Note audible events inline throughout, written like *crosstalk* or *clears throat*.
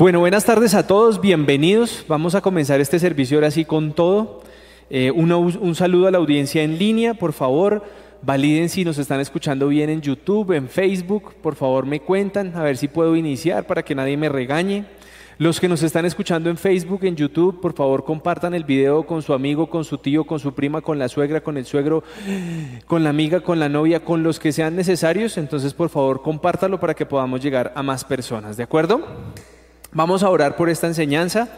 Bueno, buenas tardes a todos, bienvenidos. Vamos a comenzar este servicio ahora sí con todo. Eh, un saludo a la audiencia en línea, por favor, validen si nos están escuchando bien en YouTube, en Facebook, por favor me cuentan, a ver si puedo iniciar para que nadie me regañe. Los que nos están escuchando en Facebook, en YouTube, por favor compartan el video con su amigo, con su tío, con su prima, con la suegra, con el suegro, con la amiga, con la novia, con los que sean necesarios. Entonces, por favor, compártalo para que podamos llegar a más personas, ¿de acuerdo? Vamos a orar por esta enseñanza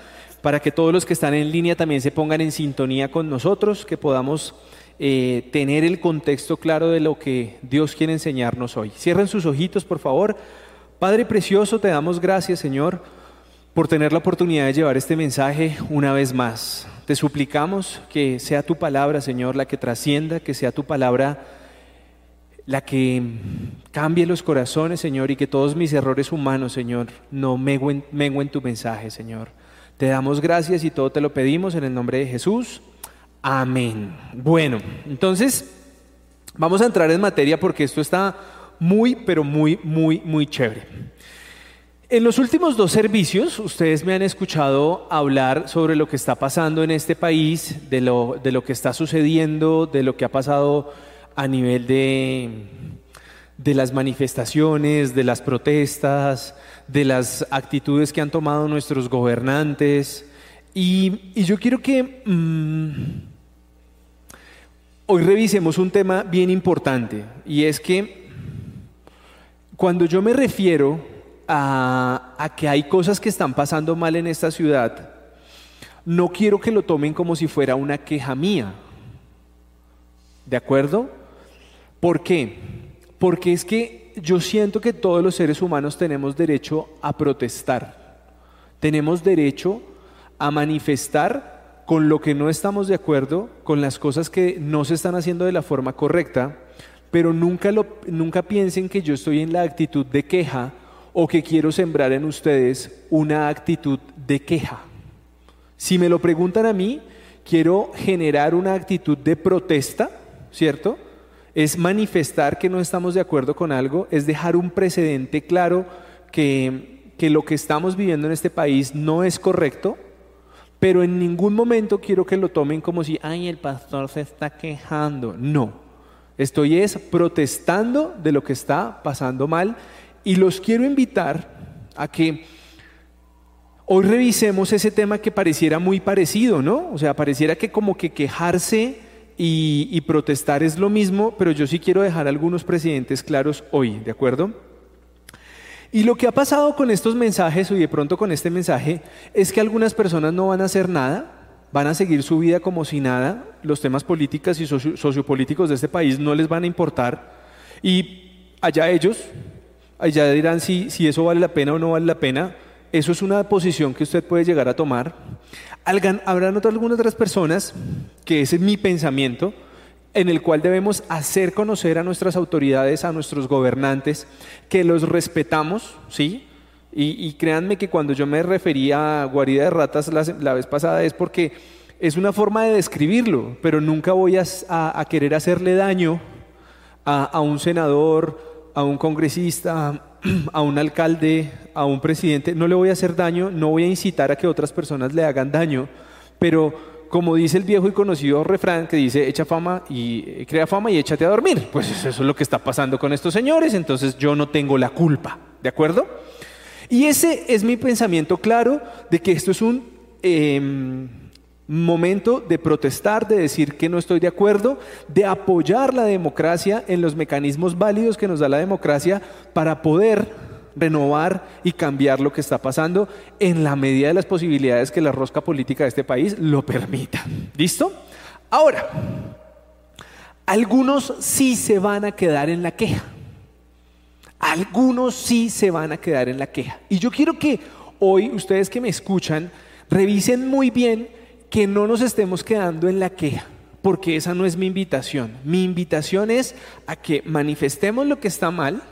para que todos los que están en línea también se pongan en sintonía con nosotros, que podamos eh, tener el contexto claro de lo que Dios quiere enseñarnos hoy. Cierren sus ojitos, por favor. Padre Precioso, te damos gracias, Señor, por tener la oportunidad de llevar este mensaje una vez más. Te suplicamos que sea tu palabra, Señor, la que trascienda, que sea tu palabra la que cambie los corazones, Señor, y que todos mis errores humanos, Señor, no menguen, en tu mensaje, Señor. Te damos gracias y todo te lo pedimos en el nombre de Jesús. Amén. Bueno, entonces vamos a entrar en materia porque esto está muy, pero muy, muy, muy chévere. En los últimos dos servicios, ustedes me han escuchado hablar sobre lo que está pasando en este país, de lo, de lo que está sucediendo, de lo que ha pasado a nivel de, de las manifestaciones, de las protestas, de las actitudes que han tomado nuestros gobernantes. Y, yo quiero que mm, hoy revisemos un tema bien importante, y es que cuando yo me refiero a, a que hay cosas que están pasando mal en esta ciudad, no quiero que lo tomen como si fuera una queja mía. ¿De acuerdo? ¿Por qué? Porque es que yo siento que todos los seres humanos tenemos derecho a protestar, tenemos derecho a manifestar con lo que no estamos de acuerdo, con las cosas que no se están haciendo de la forma correcta, pero nunca, lo, nunca piensen que yo estoy en la actitud de queja o que quiero sembrar en ustedes una actitud de queja. Si me lo preguntan a mí, quiero generar una actitud de protesta, ¿cierto? Es manifestar que no estamos de acuerdo con algo, es dejar un precedente claro que, que lo que estamos viviendo en este país no es correcto, pero en ningún momento quiero que lo tomen como si, ay, el pastor se está quejando. No, estoy es protestando de lo que está pasando mal y los quiero invitar a que hoy revisemos ese tema que pareciera muy parecido, ¿no? O sea, pareciera que como que quejarse y, protestar es lo mismo, pero yo sí quiero dejar algunos precedentes claros hoy, ¿de acuerdo? Y lo que ha pasado con estos mensajes, y de pronto con este mensaje, es que algunas personas no van a hacer nada, van a seguir su vida como si nada, los temas políticos y sociopolíticos de este país no les van a importar, y allá ellos, allá dirán si, si eso vale la pena o no vale la pena, eso es una posición que usted puede llegar a tomar. Habrán algunas otras personas, que ese es mi pensamiento, en el cual debemos hacer conocer a nuestras autoridades, a nuestros gobernantes, que los respetamos, ¿sí? Y, créanme que cuando yo me refería a guarida de ratas la, vez pasada es porque es una forma de describirlo, pero nunca voy a, querer hacerle daño a un senador, a un congresista, *clears throat* a un alcalde, a un presidente, no le voy a hacer daño, no voy a incitar a que otras personas le hagan daño, pero como dice el viejo y conocido refrán que dice, echa fama y eh, crea fama y échate a dormir, pues eso es lo que está pasando con estos señores, entonces yo no tengo la culpa, ¿de acuerdo? Y ese es mi pensamiento claro de que esto es un... Em, momento de protestar, de decir que no estoy de acuerdo, de apoyar la democracia en los mecanismos válidos que nos da la democracia para poder renovar y cambiar lo que está pasando en la medida de las posibilidades que la rosca política de este país lo permita. ¿Listo? Ahora, algunos sí se van a quedar en la queja. Algunos sí se van a quedar en la queja. Y yo quiero que hoy ustedes que me escuchan revisen muy bien que no nos estemos quedando en la queja, porque esa no es mi invitación. Mi invitación es a que manifestemos lo que está mal,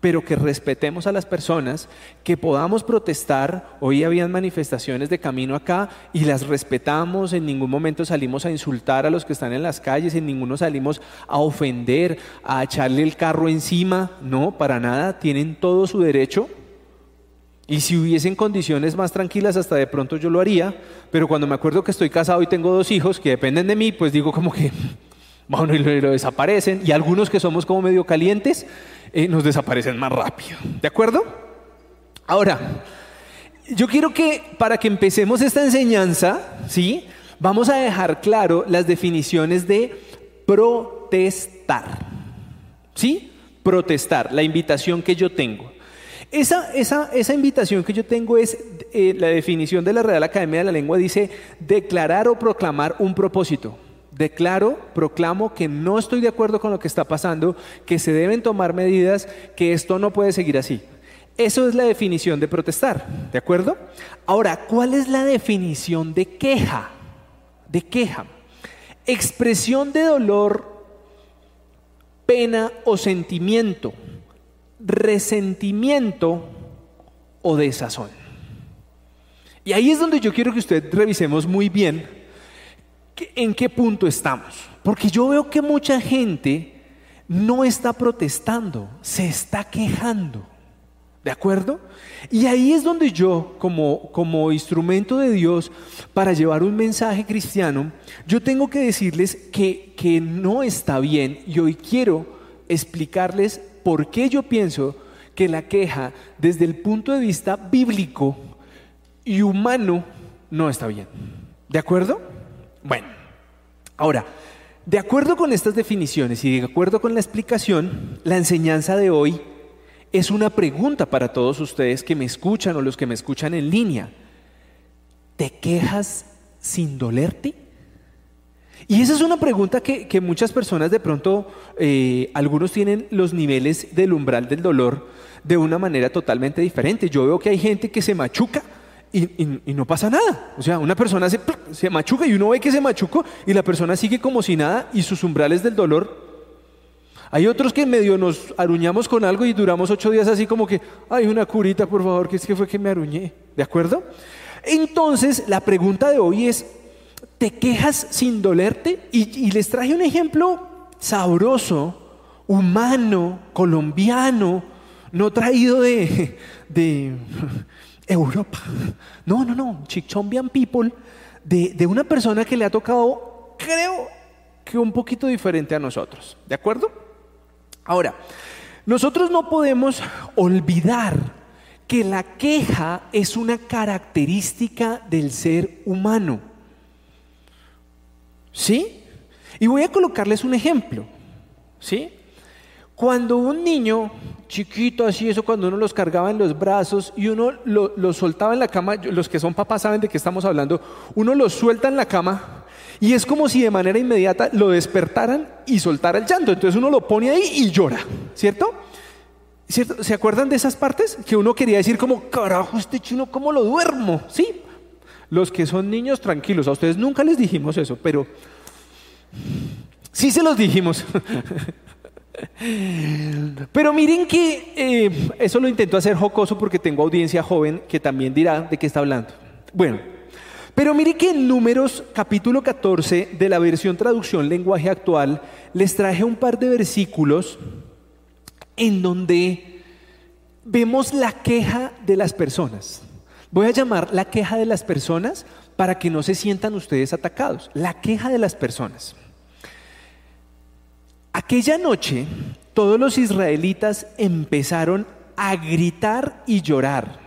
pero que respetemos a las personas, que podamos protestar. Hoy habían manifestaciones de camino acá y las respetamos, en ningún momento salimos a insultar a los que están en las calles, en ninguno salimos a ofender, a echarle el carro encima, no, para nada, tienen todo su derecho Y si hubiesen condiciones más tranquilas, hasta de pronto yo lo haría, pero cuando me acuerdo que estoy casado y tengo dos hijos que dependen de mí, pues digo como que, *laughs* bueno, y lo, desaparecen. Y algunos que somos como medio calientes, eh, nos desaparecen más rápido. ¿De acuerdo? Ahora, yo quiero que para que empecemos esta enseñanza, ¿sí? Vamos a dejar claro las definiciones de protestar. ¿Sí? Protestar, la invitación que yo tengo. Esa, esa, esa invitación que yo tengo es, eh, la definición de la Real Academia de la Lengua dice, declarar o proclamar un propósito. Declaro, proclamo que no estoy de acuerdo con lo que está pasando, que se deben tomar medidas, que esto no puede seguir así. Eso es la definición de protestar, ¿de acuerdo? Ahora, ¿cuál es la definición de queja? De queja. Expresión de dolor, pena o sentimiento resentimiento o desazón. Y ahí es donde yo quiero que usted revisemos muy bien en qué punto estamos. Porque yo veo que mucha gente no está protestando, se está quejando. ¿De acuerdo? Y ahí es donde yo, como, como instrumento de Dios, para llevar un mensaje cristiano, yo tengo que decirles que, que no está bien y hoy quiero explicarles por qué yo pienso que la queja desde el punto de vista bíblico y humano no está bien. ¿De acuerdo? Bueno, ahora, de acuerdo con estas definiciones y de acuerdo con la explicación, la enseñanza de hoy es una pregunta para todos ustedes que me escuchan o los que me escuchan en línea. ¿Te quejas sin dolerte? Y esa es una pregunta que, muchas personas de pronto, eh, algunos tienen los niveles del umbral del dolor de una manera totalmente diferente. Yo veo que hay gente que se machuca y, no pasa nada. O sea, una persona se, se, machuca y uno ve que se machucó y la persona sigue como si nada y sus umbrales del dolor. Hay otros que medio nos aruñamos con algo y duramos ocho días así como que, ay, una curita, por favor, que es que fue que me aruñé. ¿De acuerdo? Entonces, la pregunta de hoy es, te quejas sin dolerte. Y, les traje un ejemplo sabroso, humano, colombiano, no traído de, Europa. No, no, no, Chichombian People, de una persona que le ha tocado, creo que un poquito diferente a nosotros. ¿De acuerdo? Ahora, nosotros no podemos olvidar que la queja es una característica del ser humano. ¿Sí? Y voy a colocarles un ejemplo. ¿Sí? Cuando un niño chiquito así, eso cuando uno los cargaba en los brazos y uno lo, soltaba en la cama, los que son papás saben de qué estamos hablando, uno lo suelta en la cama y es como si de manera inmediata lo despertaran y soltara el llanto. Entonces uno lo pone ahí y llora, ¿cierto? ¿Cierto? ¿Se acuerdan de esas partes? Que uno quería decir como, carajo, este chino, ¿cómo lo duermo? ¿Sí? Los que son niños tranquilos, a ustedes nunca les dijimos eso, pero sí se los dijimos. *laughs* Pero miren que eh, eso lo intento hacer jocoso porque tengo audiencia joven que también dirá de qué está hablando. Bueno, pero miren que en Números capítulo 14 de la versión traducción lenguaje actual les traje un par de versículos en donde vemos la queja de las personas. Voy a llamar la queja de las personas para que no se sientan ustedes atacados. La queja de las personas. Aquella noche todos los israelitas empezaron a gritar y llorar.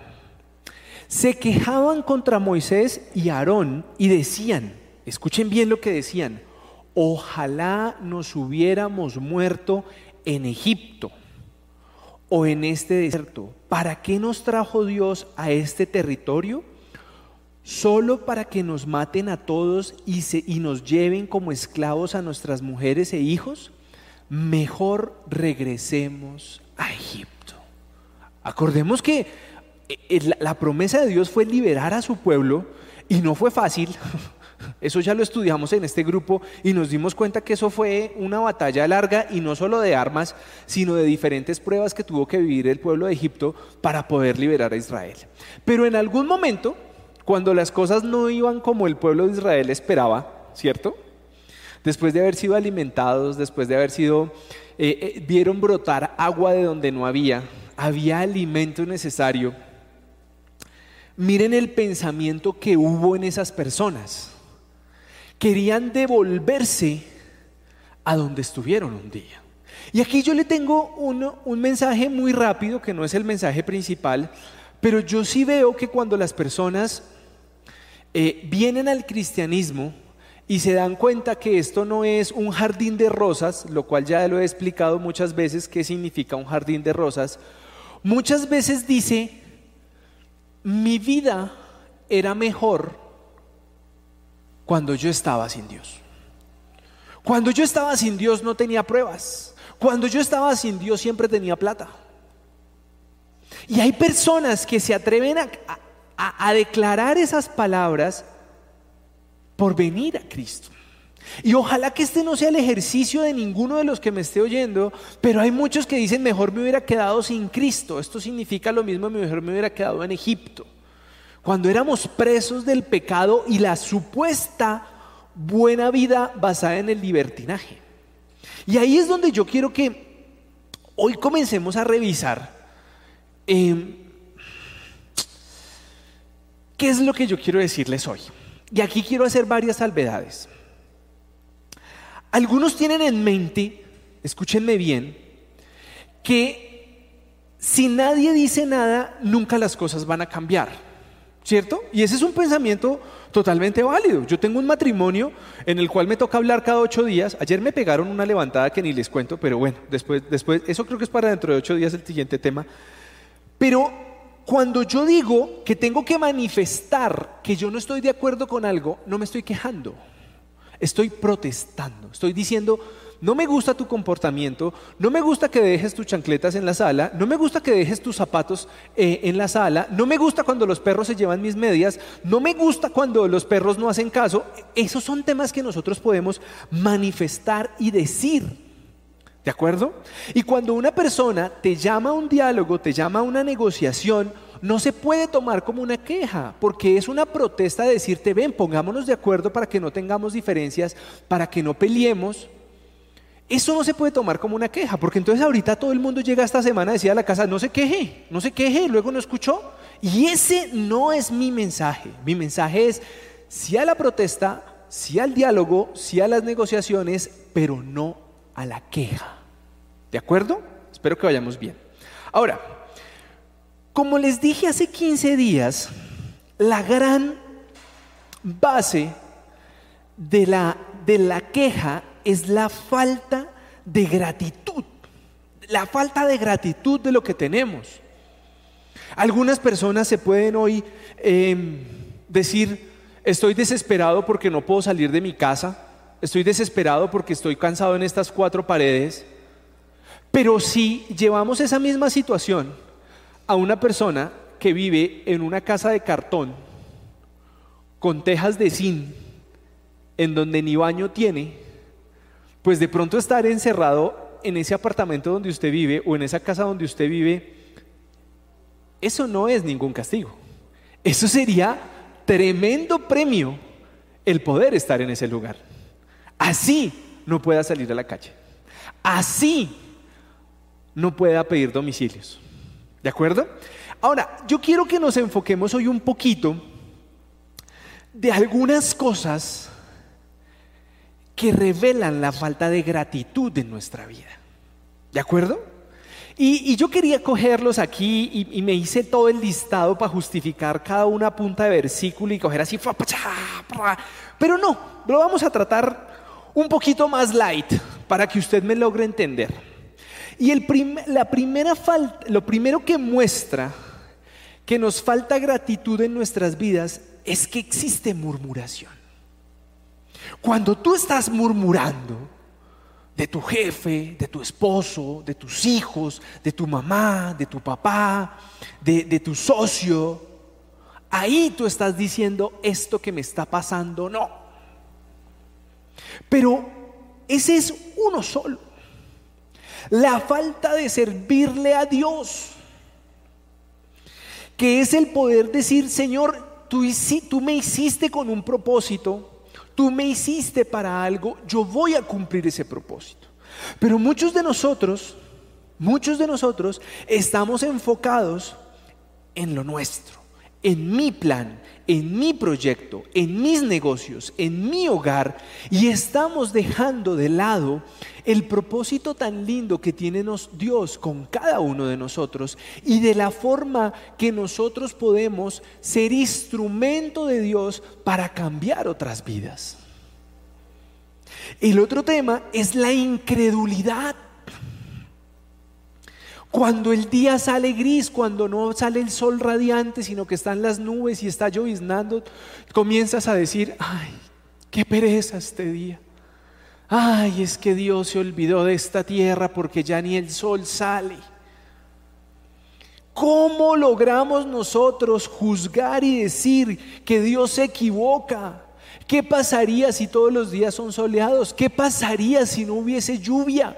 Se quejaban contra Moisés y Aarón y decían, escuchen bien lo que decían, ojalá nos hubiéramos muerto en Egipto o en este desierto? ¿Para qué nos trajo Dios a este territorio? ¿Solo para que nos maten a todos y, se, y nos lleven como esclavos a nuestras mujeres e hijos? Mejor regresemos a Egipto. Acordemos que eh, eh, la promesa de Dios fue liberar a su pueblo y no fue fácil. *laughs* Eso ya lo estudiamos en este grupo y nos dimos cuenta que eso fue una batalla larga y no solo de armas, sino de diferentes pruebas que tuvo que vivir el pueblo de Egipto para poder liberar a Israel. Pero en algún momento, cuando las cosas no iban como el pueblo de Israel esperaba, ¿cierto? Después de haber sido alimentados, después de haber sido, eh, eh, vieron brotar agua de donde no había, había alimento necesario. Miren el pensamiento que hubo en esas personas. Querían devolverse a donde estuvieron un día. Y aquí yo le tengo un mensaje muy rápido, que no es el mensaje principal, pero yo sí veo que cuando las personas eh, vienen al cristianismo y se dan cuenta que esto no es un jardín de rosas, lo cual ya lo he explicado muchas veces qué significa un jardín de rosas, muchas veces dice, mi vida era mejor cuando yo estaba sin Dios. Cuando yo estaba sin Dios no tenía pruebas. Cuando yo estaba sin Dios siempre tenía plata. Y hay personas que se atreven a, declarar esas palabras por venir a Cristo. Y ojalá que este no sea el ejercicio de ninguno de los que me esté oyendo, pero hay muchos que dicen, mejor me hubiera quedado sin Cristo. Esto significa lo mismo, mejor me hubiera quedado en Egipto. Cuando éramos presos del pecado y la supuesta buena vida basada en el libertinaje. Y ahí es donde yo quiero que hoy comencemos a revisar em, qué es lo que yo quiero decirles hoy. Y aquí quiero hacer varias salvedades. Algunos tienen en mente, escúchenme bien, que si nadie dice nada, nunca las cosas van a cambiar. ¿Cierto? Y ese es un pensamiento totalmente válido. Yo tengo un matrimonio en el cual me toca hablar cada ocho días. Ayer me pegaron una levantada que ni les cuento, pero bueno, después, después, eso creo que es para dentro de ocho días el siguiente tema. Pero cuando yo digo que tengo que manifestar que yo no estoy de acuerdo con algo, no me estoy quejando. Estoy protestando. Estoy diciendo, no me gusta tu comportamiento, no me gusta que dejes tus chancletas en la sala, no me gusta que dejes tus zapatos eh, en la sala, no me gusta cuando los perros se llevan mis medias, no me gusta cuando los perros no hacen caso. Esos son temas que nosotros podemos manifestar y decir. ¿De acuerdo? Y cuando una persona te llama a un diálogo, te llama a una negociación, no se puede tomar como una queja, porque es una protesta de decirte, ven, pongámonos de acuerdo para que no tengamos diferencias, para que no peleemos, eso no se puede tomar como una queja, porque entonces ahorita todo el mundo llega esta semana a decir a la casa, no se queje, no se queje, luego no escuchó. Y ese no es mi mensaje. Mi mensaje es sí a la protesta, sí al diálogo, sí a las negociaciones, pero no a la queja. ¿De acuerdo? Espero que vayamos bien. Ahora, como les dije hace 15 días, la gran base de la, de la queja es la falta de gratitud, la falta de gratitud de lo que tenemos. Algunas personas se pueden hoy em, decir, estoy desesperado porque no puedo salir de mi casa, estoy desesperado porque estoy cansado en estas cuatro paredes, pero si llevamos esa misma situación a una persona que vive en una casa de cartón, con tejas de zinc, en donde ni baño tiene, pues de pronto estar encerrado en ese apartamento donde usted vive o en esa casa donde usted vive, eso no es ningún castigo. Eso sería tremendo premio el poder estar en ese lugar. Así no pueda salir a la calle. Así no pueda pedir domicilios. ¿De acuerdo? Ahora, yo quiero que nos enfoquemos hoy un poquito de algunas cosas que revelan la falta de gratitud en nuestra vida. ¿De acuerdo? Y, yo quería cogerlos aquí y, me hice todo el listado para justificar cada una punta de versículo y coger así, pero no, lo vamos a tratar un poquito más light para que usted me logre entender. Y el la primera falta, lo primero que muestra que nos falta gratitud en nuestras vidas es que existe murmuración. Cuando tú estás murmurando de tu jefe, de tu esposo, de tus hijos, de tu mamá, de tu papá, de, tu socio, ahí tú estás diciendo esto que me está pasando, no. Pero ese es uno solo. La falta de servirle a Dios, que es el poder decir, Señor, tú, me hiciste con un propósito, Tú me hiciste para algo, yo voy a cumplir ese propósito. Pero muchos de nosotros, muchos de nosotros estamos enfocados en lo nuestro, en mi plan, en mi proyecto, en mis negocios, en mi hogar, y estamos dejando de lado el propósito tan lindo que tiene Dios con cada uno de nosotros y de la forma que nosotros podemos ser instrumento de Dios para cambiar otras vidas. El otro tema es la incredulidad. Cuando el día sale gris, cuando no sale el sol radiante, sino que están las nubes y está lloviznando, comienzas a decir, ay, qué pereza este día. Ay, es que Dios se olvidó de esta tierra porque ya ni el sol sale. ¿Cómo logramos nosotros juzgar y decir que Dios se equivoca? ¿Qué pasaría si todos los días son soleados? ¿Qué pasaría si no hubiese lluvia?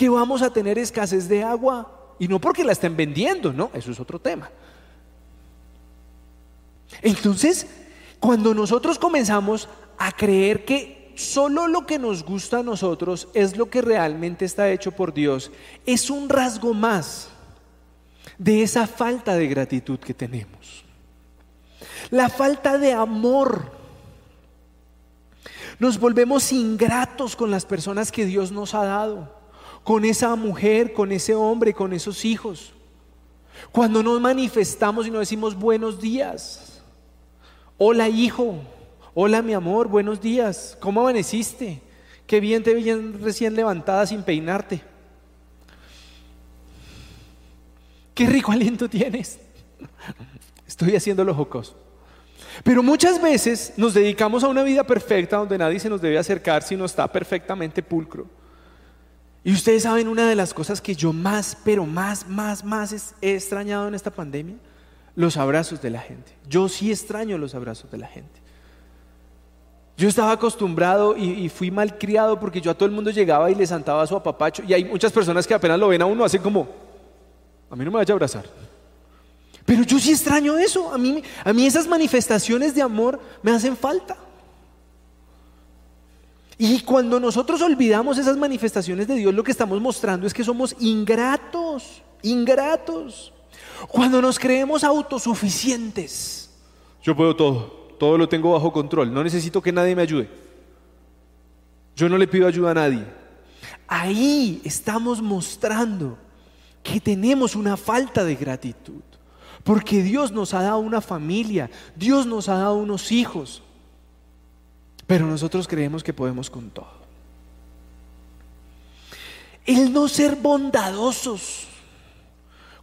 Que vamos a tener escasez de agua. Y no porque la estén vendiendo, no, eso es otro tema. Entonces, cuando nosotros comenzamos a creer que solo lo que nos gusta a nosotros es lo que realmente está hecho por Dios, es un rasgo más de esa falta de gratitud que tenemos. La falta de amor. Nos volvemos ingratos con las personas que Dios nos ha dado con esa mujer, con ese hombre, con esos hijos. Cuando nos manifestamos y nos decimos buenos días. Hola hijo, hola mi amor, buenos días. ¿Cómo amaneciste? Qué bien te veían recién levantada sin peinarte. Qué rico aliento tienes. Estoy haciendo los jocoso. Pero muchas veces nos dedicamos a una vida perfecta donde nadie se nos debe acercar si no está perfectamente pulcro. Y ustedes saben una de las cosas que yo más, pero más, más, más he extrañado en esta pandemia, los abrazos de la gente. Yo sí extraño los abrazos de la gente. Yo estaba acostumbrado y, fui mal criado porque yo a todo el mundo llegaba y le santaba a su apapacho. Y hay muchas personas que apenas lo ven a uno, hacen como, a mí no me vaya a abrazar. Pero yo sí extraño eso. A mí, a mí esas manifestaciones de amor me hacen falta. Y cuando nosotros olvidamos esas manifestaciones de Dios, lo que estamos mostrando es que somos ingratos, ingratos. Cuando nos creemos autosuficientes. Yo puedo todo, todo lo tengo bajo control, no necesito que nadie me ayude. Yo no le pido ayuda a nadie. Ahí estamos mostrando que tenemos una falta de gratitud. Porque Dios nos ha dado una familia, Dios nos ha dado unos hijos. Pero nosotros creemos que podemos con todo. El no ser bondadosos.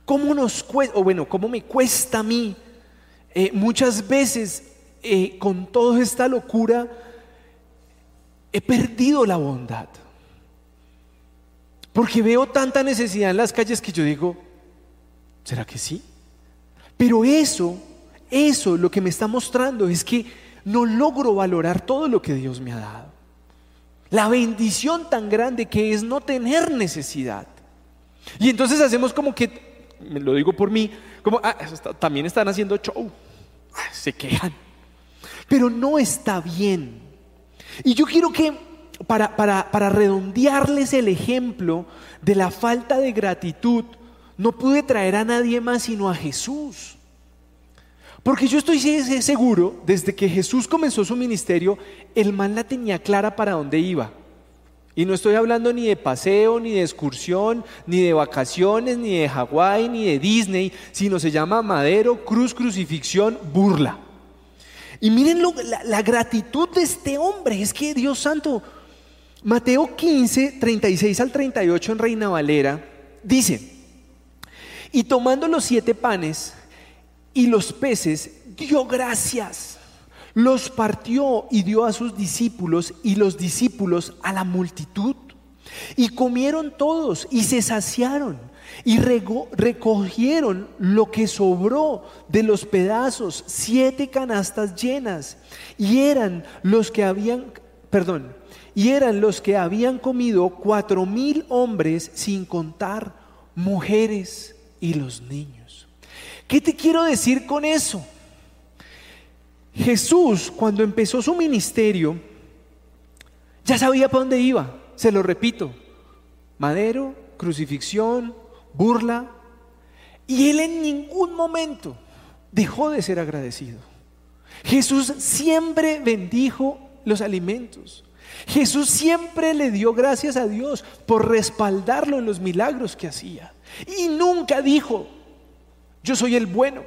¿Cómo nos cuesta, o bueno, cómo me cuesta a mí? Eh, muchas veces eh, con toda esta locura he perdido la bondad. Porque veo tanta necesidad en las calles que yo digo, ¿será que sí? Pero eso, eso lo que me está mostrando es que no logro valorar todo lo que Dios me ha dado. La bendición tan grande que es no tener necesidad. Y entonces hacemos como que, me lo digo por mí, como, ah, también están haciendo show. Ah, se quejan. Pero no está bien. Y yo quiero que, para, para, para redondearles el ejemplo de la falta de gratitud, no pude traer a nadie más sino a Jesús. Porque yo estoy seguro, desde que Jesús comenzó su ministerio, el man la tenía clara para dónde iba. Y no estoy hablando ni de paseo, ni de excursión, ni de vacaciones, ni de Hawái, ni de Disney, sino se llama madero, cruz, crucifixión, burla. Y miren la, la gratitud de este hombre, es que Dios santo, Mateo 15, 36 al 38 en Reina Valera, dice, y tomando los siete panes, y los peces, dio gracias, los partió y dio a sus discípulos y los discípulos a la multitud. Y comieron todos y se saciaron y recogieron lo que sobró de los pedazos, siete canastas llenas. Y eran los que habían, perdón, y eran los que habían comido cuatro mil hombres sin contar mujeres y los niños. ¿Qué te quiero decir con eso? Jesús, cuando empezó su ministerio, ya sabía para dónde iba. Se lo repito. Madero, crucifixión, burla. Y él en ningún momento dejó de ser agradecido. Jesús siempre bendijo los alimentos. Jesús siempre le dio gracias a Dios por respaldarlo en los milagros que hacía. Y nunca dijo, yo soy el bueno,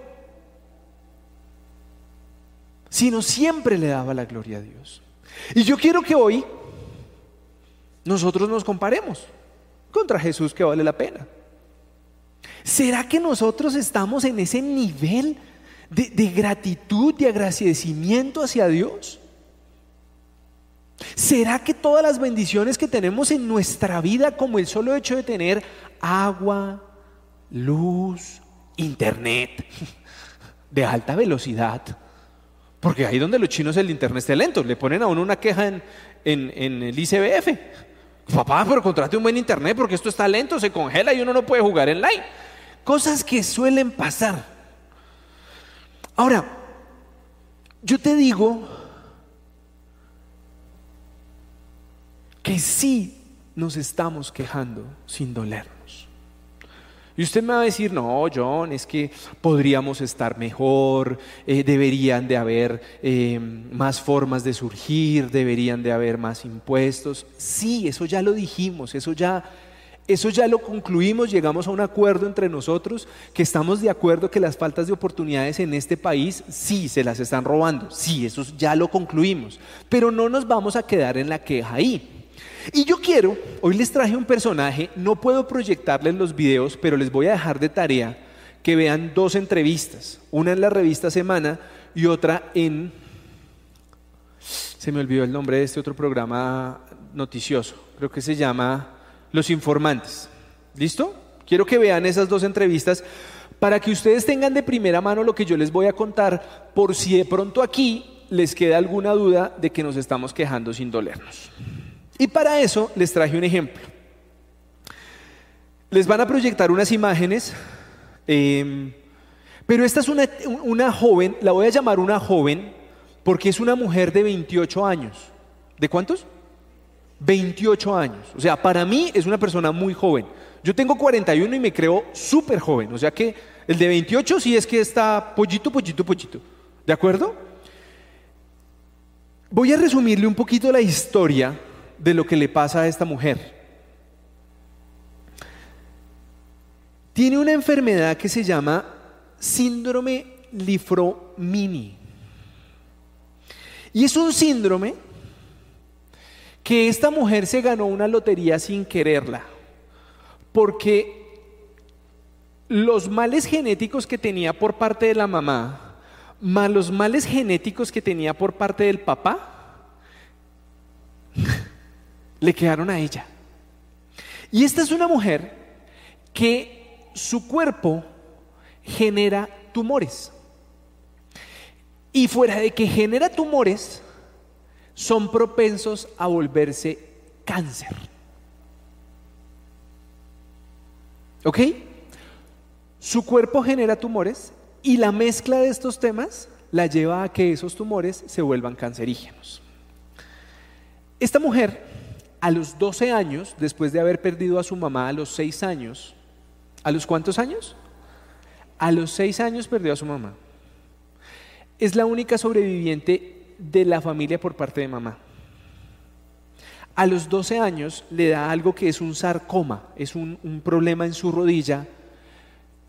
sino siempre le daba la gloria a Dios. Y yo quiero que hoy nosotros nos comparemos contra Jesús que vale la pena. ¿Será que nosotros estamos en ese nivel de, gratitud, de agradecimiento hacia Dios? ¿Será que todas las bendiciones que tenemos en nuestra vida, como el solo hecho de tener agua, luz, internet de alta velocidad, porque ahí donde los chinos el internet esté lento, le ponen a uno una queja en, el ICBF. Papá, pero contrate un buen internet porque esto está lento, se congela y uno no puede jugar en line. Cosas que suelen pasar. Ahora, yo te digo que sí nos estamos quejando sin dolernos. Y usted me va a decir, no, John, es que podríamos estar mejor, eh, deberían de haber eh, más formas de surgir, deberían de haber más impuestos. Sí, eso ya lo dijimos, eso ya eso ya lo concluimos, llegamos a un acuerdo entre nosotros que estamos de acuerdo que las faltas de oportunidades en este país sí se las están robando, sí, eso ya lo concluimos, pero no nos vamos a quedar en la queja ahí. Y yo quiero, hoy les traje un personaje, no puedo proyectarles los videos, pero les voy a dejar de tarea que vean dos entrevistas, una en la revista Semana y otra en, se me olvidó el nombre de este otro programa noticioso, creo que se llama los informantes. ¿Listo? Quiero que vean esas dos entrevistas para que ustedes tengan de primera mano lo que yo les voy a contar por si de pronto aquí les queda alguna duda de que nos estamos quejando sin dolernos. Y para eso les traje un ejemplo. Les van a proyectar unas imágenes, em, pero esta es una, una joven, la voy a llamar una joven porque es una mujer de 28 años. ¿De cuántos? 28 años. O sea, para mí es una persona muy joven. Yo tengo 41 y me creo súper joven. O sea que el de 28 sí es que está pollito, pollito, pollito. ¿De acuerdo? Voy a resumirle un poquito la historia de lo que le pasa a esta mujer. Tiene una enfermedad que se llama síndrome lifromini. Y es un síndrome que esta mujer se ganó una lotería sin quererla, porque los males genéticos que tenía por parte de la mamá, más los males genéticos que tenía por parte del papá, le quedaron a ella. Y esta es una mujer que su cuerpo genera tumores. Y fuera de que genera tumores, son propensos a volverse cáncer. ¿Ok? Su cuerpo genera tumores y la mezcla de estos temas la lleva a que esos tumores se vuelvan cancerígenos. Esta mujer, a los 12 años, después de haber perdido a su mamá a los 6 años, ¿a los cuántos años? A los 6 años perdió a su mamá. Es la única sobreviviente de la familia por parte de mamá. A los 12 años le da algo que es un sarcoma, es un, problema en su rodilla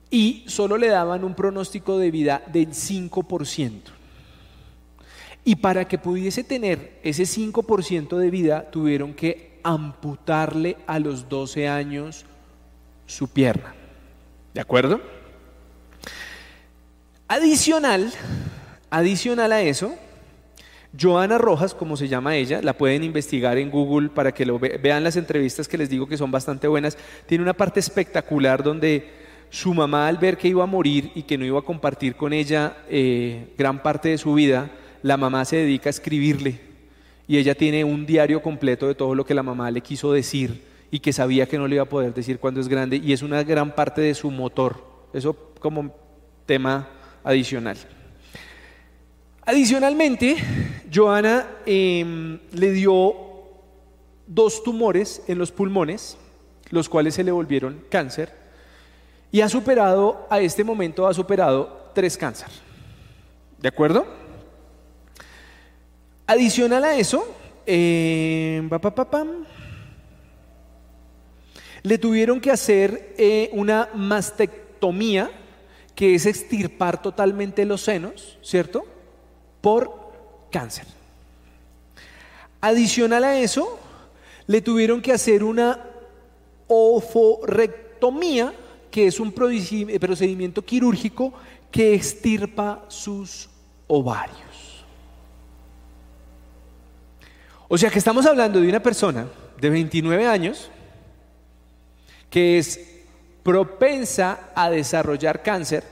y solo le daban un pronóstico de vida del 5%. Y para que pudiese tener ese 5% de vida, tuvieron que amputarle a los 12 años su pierna. ¿De acuerdo? Adicional, adicional a eso, Joana Rojas, como se llama ella, la pueden investigar en Google para que lo vean las entrevistas que les digo que son bastante buenas. Tiene una parte espectacular donde su mamá al ver que iba a morir y que no iba a compartir con ella eh, gran parte de su vida, la mamá se dedica a escribirle y ella tiene un diario completo de todo lo que la mamá le quiso decir y que sabía que no le iba a poder decir cuando es grande y es una gran parte de su motor. Eso como tema adicional. Adicionalmente, Joana em, le dio dos tumores en los pulmones, los cuales se le volvieron cáncer, y ha superado, a este momento ha superado tres cáncer. ¿De acuerdo? Adicional a eso, eh, le tuvieron que hacer eh, una mastectomía, que es extirpar totalmente los senos, ¿cierto? Por cáncer. Adicional a eso, le tuvieron que hacer una oforectomía, que es un procedimiento quirúrgico que extirpa sus ovarios. O sea que estamos hablando de una persona de 29 años que es propensa a desarrollar cáncer.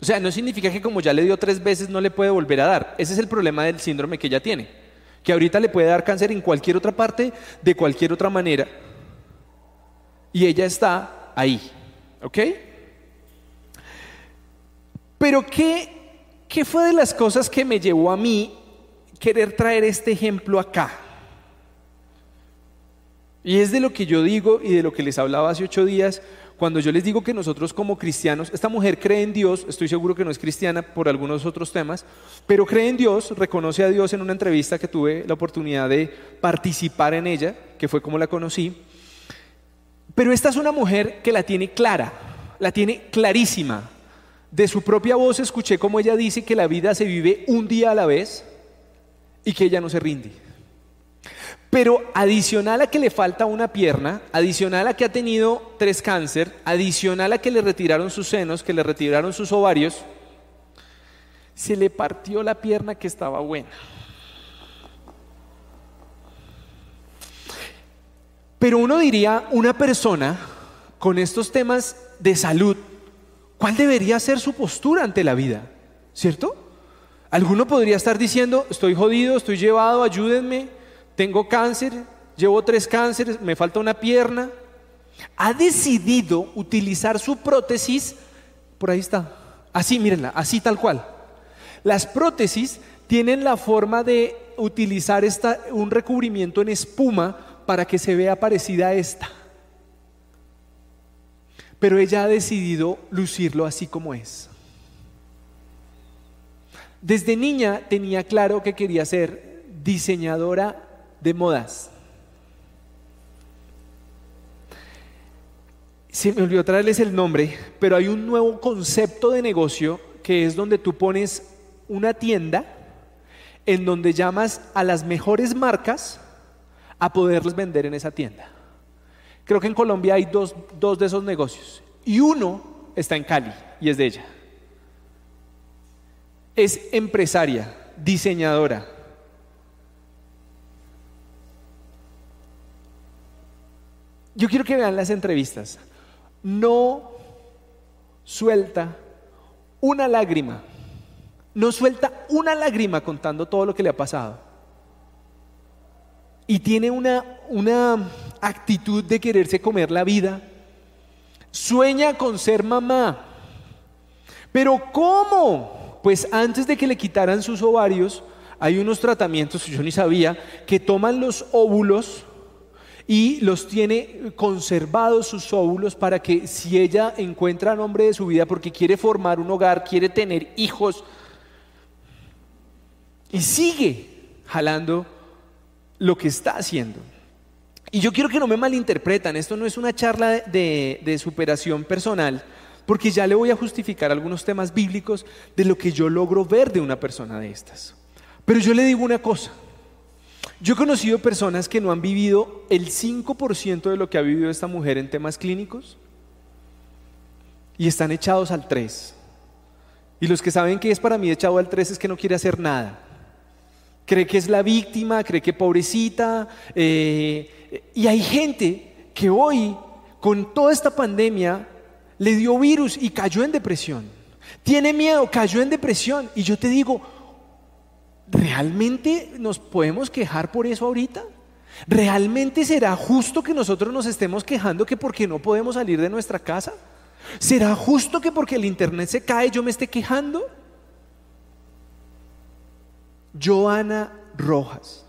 O sea, no significa que como ya le dio tres veces no le puede volver a dar. Ese es el problema del síndrome que ella tiene. Que ahorita le puede dar cáncer en cualquier otra parte, de cualquier otra manera. Y ella está ahí. ¿Ok? Pero ¿qué, ¿qué fue de las cosas que me llevó a mí querer traer este ejemplo acá. Y es de lo que yo digo y de lo que les hablaba hace ocho días, cuando yo les digo que nosotros como cristianos, esta mujer cree en Dios, estoy seguro que no es cristiana por algunos otros temas, pero cree en Dios, reconoce a Dios en una entrevista que tuve la oportunidad de participar en ella, que fue como la conocí. Pero esta es una mujer que la tiene clara, la tiene clarísima. De su propia voz escuché como ella dice que la vida se vive un día a la vez y que ella no se rinde. Pero adicional a que le falta una pierna, adicional a que ha tenido tres cáncer, adicional a que le retiraron sus senos, que le retiraron sus ovarios, se le partió la pierna que estaba buena. Pero uno diría, una persona con estos temas de salud, ¿cuál debería ser su postura ante la vida? ¿Cierto? Alguno podría estar diciendo, estoy jodido, estoy llevado, ayúdenme, tengo cáncer, llevo tres cánceres, me falta una pierna. Ha decidido utilizar su prótesis, por ahí está, así, mírenla, así tal cual. Las prótesis tienen la forma de utilizar esta, un recubrimiento en espuma para que se vea parecida a esta. Pero ella ha decidido lucirlo así como es. Desde niña tenía claro que quería ser diseñadora de modas. Se me olvidó traerles el nombre, pero hay un nuevo concepto de negocio que es donde tú pones una tienda en donde llamas a las mejores marcas a poderles vender en esa tienda. Creo que en Colombia hay dos, dos de esos negocios y uno está en Cali y es de ella es empresaria, diseñadora. Yo quiero que vean las entrevistas. No suelta una lágrima. No suelta una lágrima contando todo lo que le ha pasado. Y tiene una, una actitud de quererse comer la vida. Sueña con ser mamá. Pero ¿cómo? Pues antes de que le quitaran sus ovarios, hay unos tratamientos, yo ni sabía, que toman los óvulos y los tiene conservados sus óvulos para que si ella encuentra al hombre de su vida porque quiere formar un hogar, quiere tener hijos, y sigue jalando lo que está haciendo. Y yo quiero que no me malinterpretan, esto no es una charla de, de superación personal, porque ya le voy a justificar algunos temas bíblicos de lo que yo logro ver de una persona de estas. Pero yo le digo una cosa. Yo he conocido personas que no han vivido el 5% de lo que ha vivido esta mujer en temas clínicos y están echados al 3. Y los que saben que es para mí echado al 3 es que no quiere hacer nada. Cree que es la víctima, cree que pobrecita. Eh, y hay gente que hoy, con toda esta pandemia, le dio virus y cayó en depresión. Tiene miedo, cayó en depresión. Y yo te digo, ¿realmente nos podemos quejar por eso ahorita? ¿Realmente será justo que nosotros nos estemos quejando que porque no podemos salir de nuestra casa? ¿Será justo que porque el internet se cae yo me esté quejando? Joana Rojas.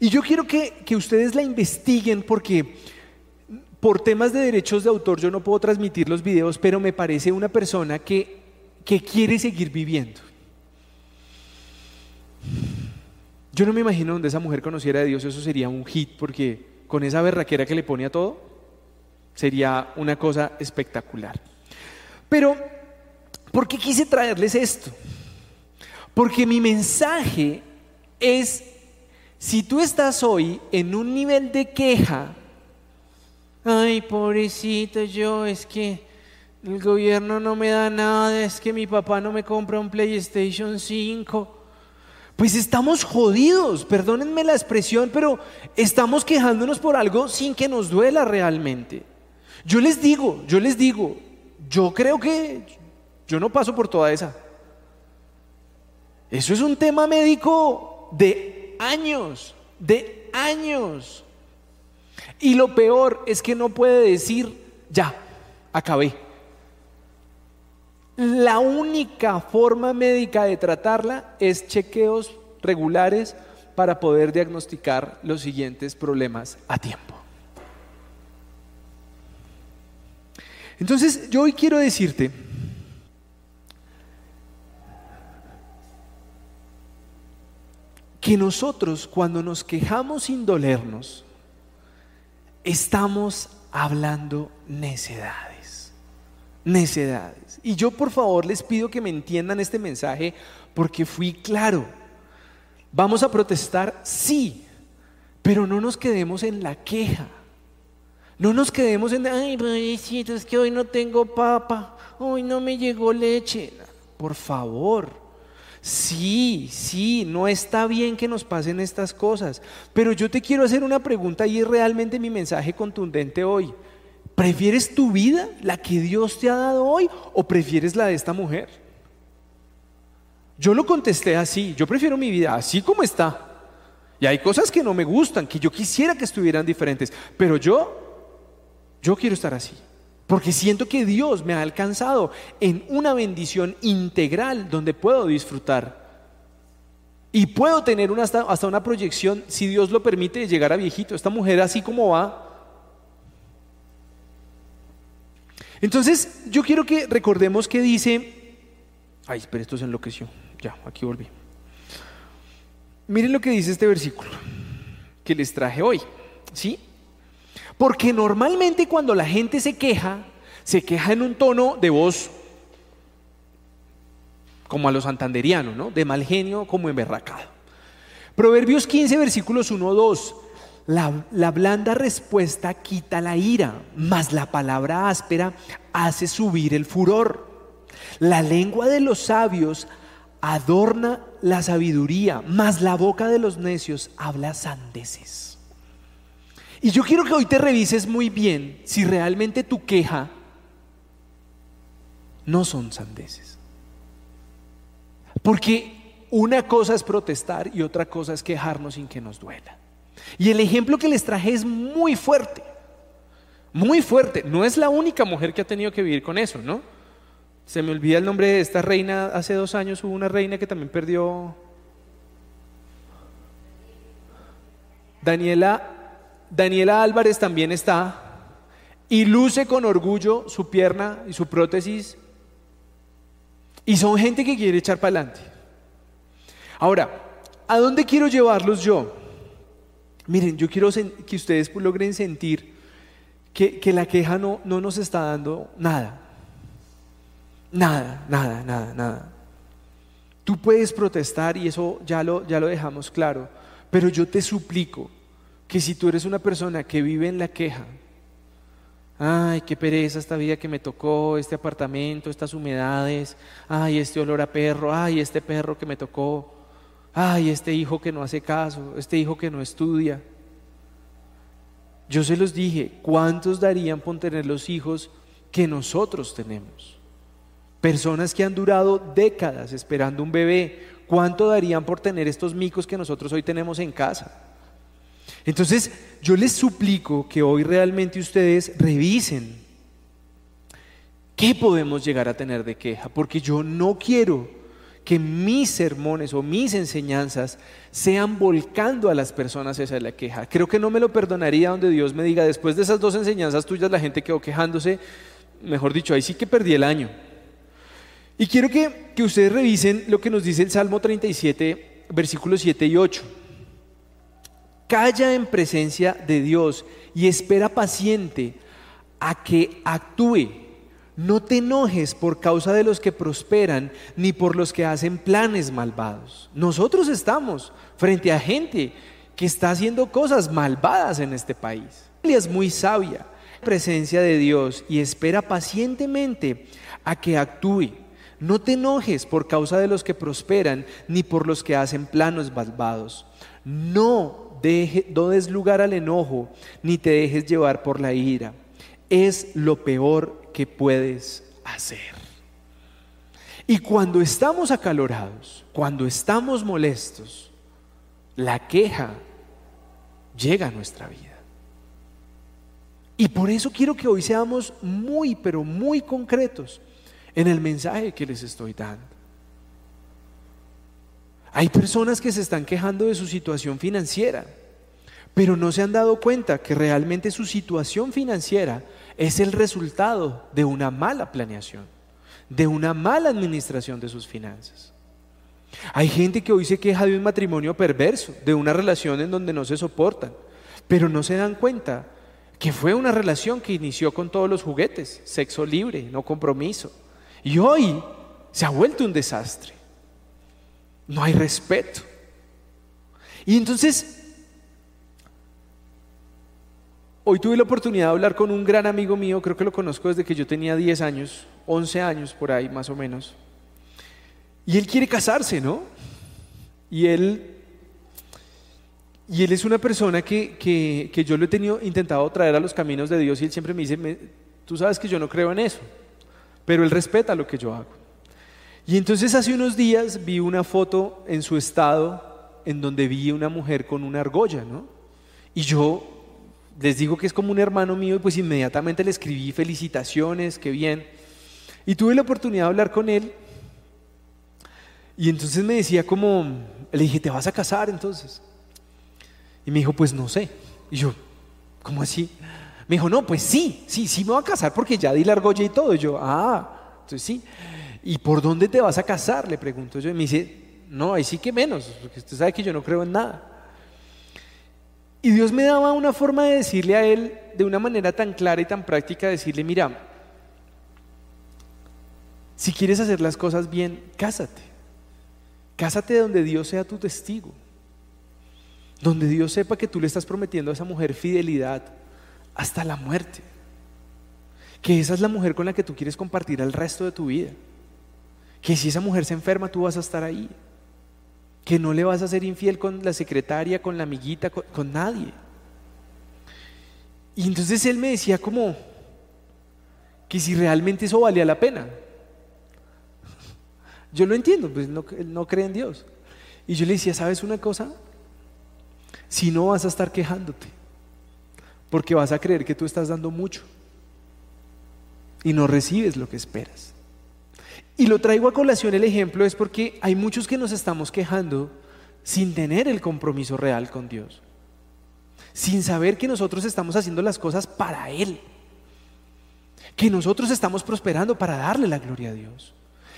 Y yo quiero que, que ustedes la investiguen porque por temas de derechos de autor yo no puedo transmitir los videos, pero me parece una persona que, que quiere seguir viviendo. Yo no me imagino donde esa mujer conociera a Dios, eso sería un hit, porque con esa berraquera que le pone a todo, sería una cosa espectacular. Pero, ¿por qué quise traerles esto? Porque mi mensaje es, si tú estás hoy en un nivel de queja, ay, pobrecito yo, es que el gobierno no me da nada, es que mi papá no me compra un PlayStation 5 pues estamos jodidos, perdónenme la expresión, pero estamos quejándonos por algo sin que nos duela realmente. Yo les digo, yo les digo, yo creo que yo no paso por toda esa. Eso es un tema médico de años, de años. Y lo peor es que no puede decir, ya, acabé. La única forma médica de tratarla es chequeos regulares para poder diagnosticar los siguientes problemas a tiempo. Entonces, yo hoy quiero decirte que nosotros cuando nos quejamos sin dolernos, estamos hablando necedades necedades. Y yo por favor les pido que me entiendan este mensaje porque fui claro. Vamos a protestar, sí, pero no nos quedemos en la queja. No nos quedemos en, ay, pobrecito, es que hoy no tengo papa, hoy no me llegó leche. Por favor, sí, sí, no está bien que nos pasen estas cosas, pero yo te quiero hacer una pregunta y es realmente mi mensaje contundente hoy. ¿Prefieres tu vida, la que Dios te ha dado hoy, o prefieres la de esta mujer? Yo lo contesté así, yo prefiero mi vida así como está. Y hay cosas que no me gustan, que yo quisiera que estuvieran diferentes, pero yo, yo quiero estar así. Porque siento que Dios me ha alcanzado en una bendición integral donde puedo disfrutar. Y puedo tener hasta, hasta una proyección, si Dios lo permite, de llegar a viejito. Esta mujer así como va, Entonces, yo quiero que recordemos que dice, ay, pero esto se enloqueció, ya, aquí volví. Miren lo que dice este versículo que les traje hoy, ¿sí? Porque normalmente cuando la gente se queja, se queja en un tono de voz como a los santanderianos, ¿no? De mal genio, como emberracado. Proverbios 15, versículos 1, 2. La, blanda respuesta quita la ira, mas la palabra áspera hace subir el furor. La lengua de los sabios adorna la sabiduría, mas la boca de los necios habla sandeces. Y yo quiero que hoy te revises muy bien si realmente tu queja no son sandeces. Porque una cosa es protestar y otra cosa es quejarnos sin que nos duela. Y el ejemplo que les traje es muy fuerte, muy fuerte. No es la única mujer que ha tenido que vivir con eso, ¿no? Se me olvida el nombre de esta reina, hace dos años hubo una reina que también perdió... Daniela, Daniela Álvarez también está y luce con orgullo su pierna y su prótesis. Y son gente que quiere echar para adelante. Ahora, ¿a dónde quiero llevarlos yo? Miren, yo quiero que ustedes logren sentir que, la queja no, no nos está dando nada. Nada, nada, nada, nada. Tú puedes protestar y eso ya lo, ya lo dejamos claro, pero yo te suplico que si tú eres una persona que vive en la queja, ay, qué pereza esta vida que me tocó, este apartamento, estas humedades, ay, este olor a perro, ay, este perro que me tocó, ay, este hijo que no hace caso, este hijo que no estudia. Yo se los dije, ¿cuántos darían por tener los hijos que nosotros tenemos? Personas que han durado décadas esperando un bebé, ¿cuánto darían por tener estos micos que nosotros hoy tenemos en casa? Entonces, yo les suplico que hoy realmente ustedes revisen qué podemos llegar a tener de queja, porque yo no quiero que mis sermones o mis enseñanzas sean volcando a las personas hacia la queja. Creo que no me lo perdonaría donde Dios me diga, después de esas dos enseñanzas tuyas la gente quedó quejándose, mejor dicho, ahí sí que perdí el año. Y quiero que, que ustedes revisen lo que nos dice el Salmo 37, versículos 7 y 8. Calla en presencia de Dios y espera paciente a que actúe no te enojes por causa de los que prosperan ni por los que hacen planes malvados. Nosotros estamos frente a gente que está haciendo cosas malvadas en este país. Ella es muy sabia, presencia de Dios y espera pacientemente a que actúe. No te enojes por causa de los que prosperan ni por los que hacen planos malvados. No, no des lugar al enojo ni te dejes llevar por la ira. Es lo peor que puedes hacer. Y cuando estamos acalorados, cuando estamos molestos, la queja llega a nuestra vida. Y por eso quiero que hoy seamos muy, pero muy concretos en el mensaje que les estoy dando. Hay personas que se están quejando de su situación financiera, pero no se han dado cuenta que realmente su situación financiera es el resultado de una mala planeación, de una mala administración de sus finanzas. Hay gente que hoy se queja de un matrimonio perverso, de una relación en donde no se soportan, pero no se dan cuenta que fue una relación que inició con todos los juguetes, sexo libre, no compromiso. Y hoy se ha vuelto un desastre. No hay respeto. Y entonces Hoy tuve la oportunidad de hablar con un gran amigo mío, creo que lo conozco desde que yo tenía 10 años, 11 años por ahí más o menos. Y él quiere casarse, ¿no? Y él, y él es una persona que, que, yo lo he tenido, intentado traer a los caminos de Dios y él siempre me dice, tú sabes que yo no creo en eso, pero él respeta lo que yo hago. Y entonces hace unos días vi una foto en su estado en donde vi una mujer con una argolla, ¿no? Y yo les digo que es como un hermano mío y pues inmediatamente le escribí felicitaciones, qué bien. Y tuve la oportunidad de hablar con él y entonces me decía como, le dije, ¿te vas a casar entonces? Y me dijo, pues no sé. Y yo, ¿cómo así? Me dijo, no, pues sí, sí, sí me voy a casar porque ya di la argolla y todo. Y yo, ah, entonces sí. ¿Y por dónde te vas a casar? Le pregunto yo. Y me dice, no, ahí sí que menos, porque usted sabe que yo no creo en nada. Y Dios me daba una forma de decirle a él, de una manera tan clara y tan práctica, decirle, mira, si quieres hacer las cosas bien, cásate. Cásate donde Dios sea tu testigo. Donde Dios sepa que tú le estás prometiendo a esa mujer fidelidad hasta la muerte. Que esa es la mujer con la que tú quieres compartir el resto de tu vida. Que si esa mujer se enferma, tú vas a estar ahí que no le vas a ser infiel con la secretaria, con la amiguita, con, nadie. Y entonces él me decía como que si realmente eso valía la pena. *laughs* Yo lo entiendo, pues no, él no cree en Dios. Y yo le decía, ¿sabes una cosa? Si no vas a estar quejándote, porque vas a creer que tú estás dando mucho y no recibes lo que esperas. Y lo traigo a colación el ejemplo es porque hay muchos que nos estamos quejando sin tener el compromiso real con Dios, sin saber que nosotros estamos haciendo las cosas para Él, que nosotros estamos prosperando para darle la gloria a Dios,